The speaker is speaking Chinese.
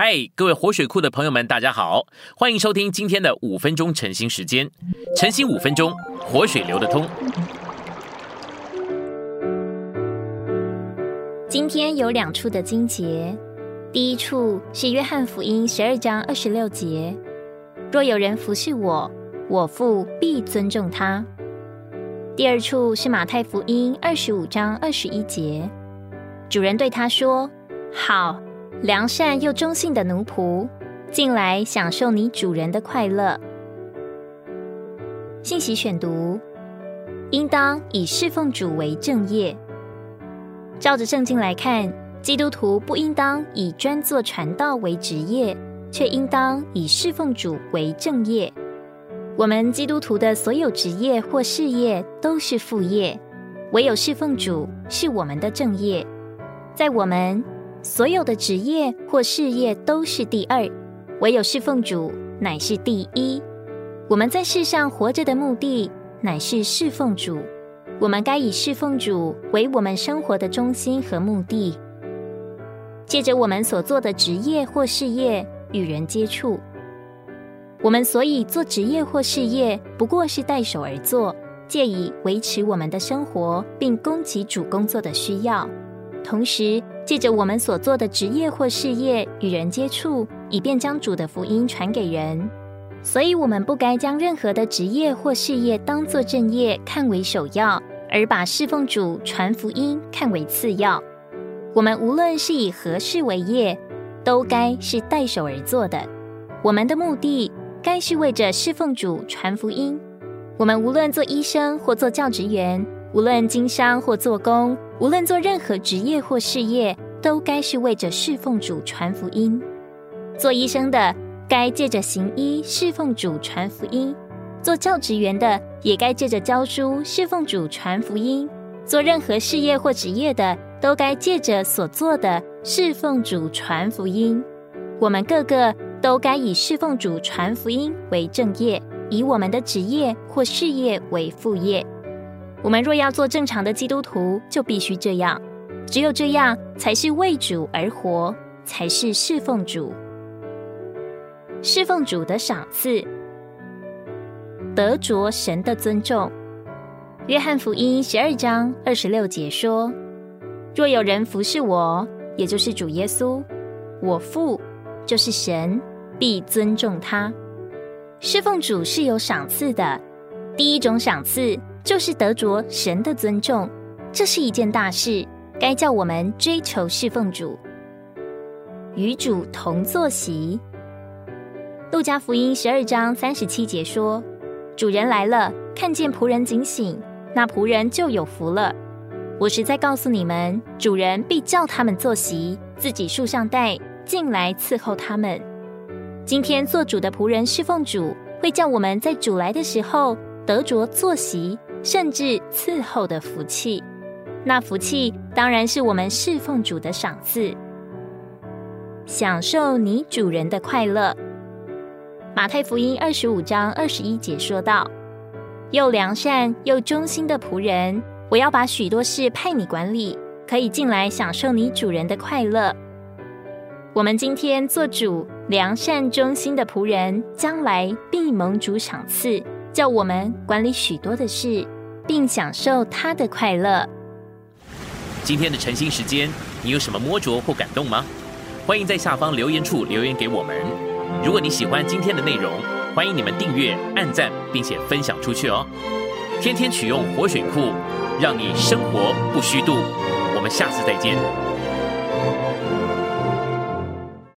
嗨，各位活水库的朋友们，大家好，欢迎收听今天的五分钟晨兴时间。晨兴五分钟，活水流得通。今天有两处的经节，第一处是约翰福音十二章二十六节：若有人服侍我，我父必尊重他。第二处是马太福音二十五章二十一节，主人对他说：“好。”良善又忠信的奴仆进来享受你主人的快乐。信息选读：应当以侍奉主为正业。照着圣经来看，基督徒不应当以专做传道为职业，却应当以侍奉主为正业。我们基督徒的所有职业或事业都是副业，唯有侍奉主是我们的正业。在我们。所有的职业或事业都是第二，唯有侍奉主乃是第一。我们在世上活着的目的乃是侍奉主，我们该以侍奉主为我们生活的中心和目的。借着我们所做的职业或事业与人接触，我们所以做职业或事业不过是代手而做，借以维持我们的生活，并供给主工作的需要，同时。借着我们所做的职业或事业与人接触，以便将主的福音传给人。所以，我们不该将任何的职业或事业当作正业看为首要，而把侍奉主传福音看为次要。我们无论是以何事为业，都该是带手而做的。我们的目的该是为着侍奉主传福音。我们无论做医生或做教职员。无论经商或做工，无论做任何职业或事业，都该是为着侍奉主传福音。做医生的，该借着行医侍奉主传福音；做教职员的，也该借着教书侍奉主传福音。做任何事业或职业的，都该借着所做的侍奉主传福音。我们个个都该以侍奉主传福音为正业，以我们的职业或事业为副业。我们若要做正常的基督徒，就必须这样。只有这样，才是为主而活，才是侍奉主。侍奉主的赏赐，得着神的尊重。约翰福音十二章二十六节说：“若有人服侍我，也就是主耶稣，我父就是神，必尊重他。”侍奉主是有赏赐的。第一种赏赐。就是得着神的尊重，这是一件大事，该叫我们追求侍奉主，与主同坐席。路加福音十二章三十七节说：“主人来了，看见仆人警醒，那仆人就有福了。我实在告诉你们，主人必叫他们坐席，自己束上带进来伺候他们。今天做主的仆人侍奉主，会叫我们在主来的时候得着坐席。”甚至伺候的福气，那福气当然是我们侍奉主的赏赐。享受你主人的快乐。马太福音二十五章二十一节说道：“又良善又忠心的仆人，我要把许多事派你管理，可以进来享受你主人的快乐。”我们今天做主良善忠心的仆人，将来必蒙主赏赐。叫我们管理许多的事，并享受他的快乐。今天的晨兴时间，你有什么摸着或感动吗？欢迎在下方留言处留言给我们。如果你喜欢今天的内容，欢迎你们订阅、按赞，并且分享出去哦。天天取用活水库，让你生活不虚度。我们下次再见。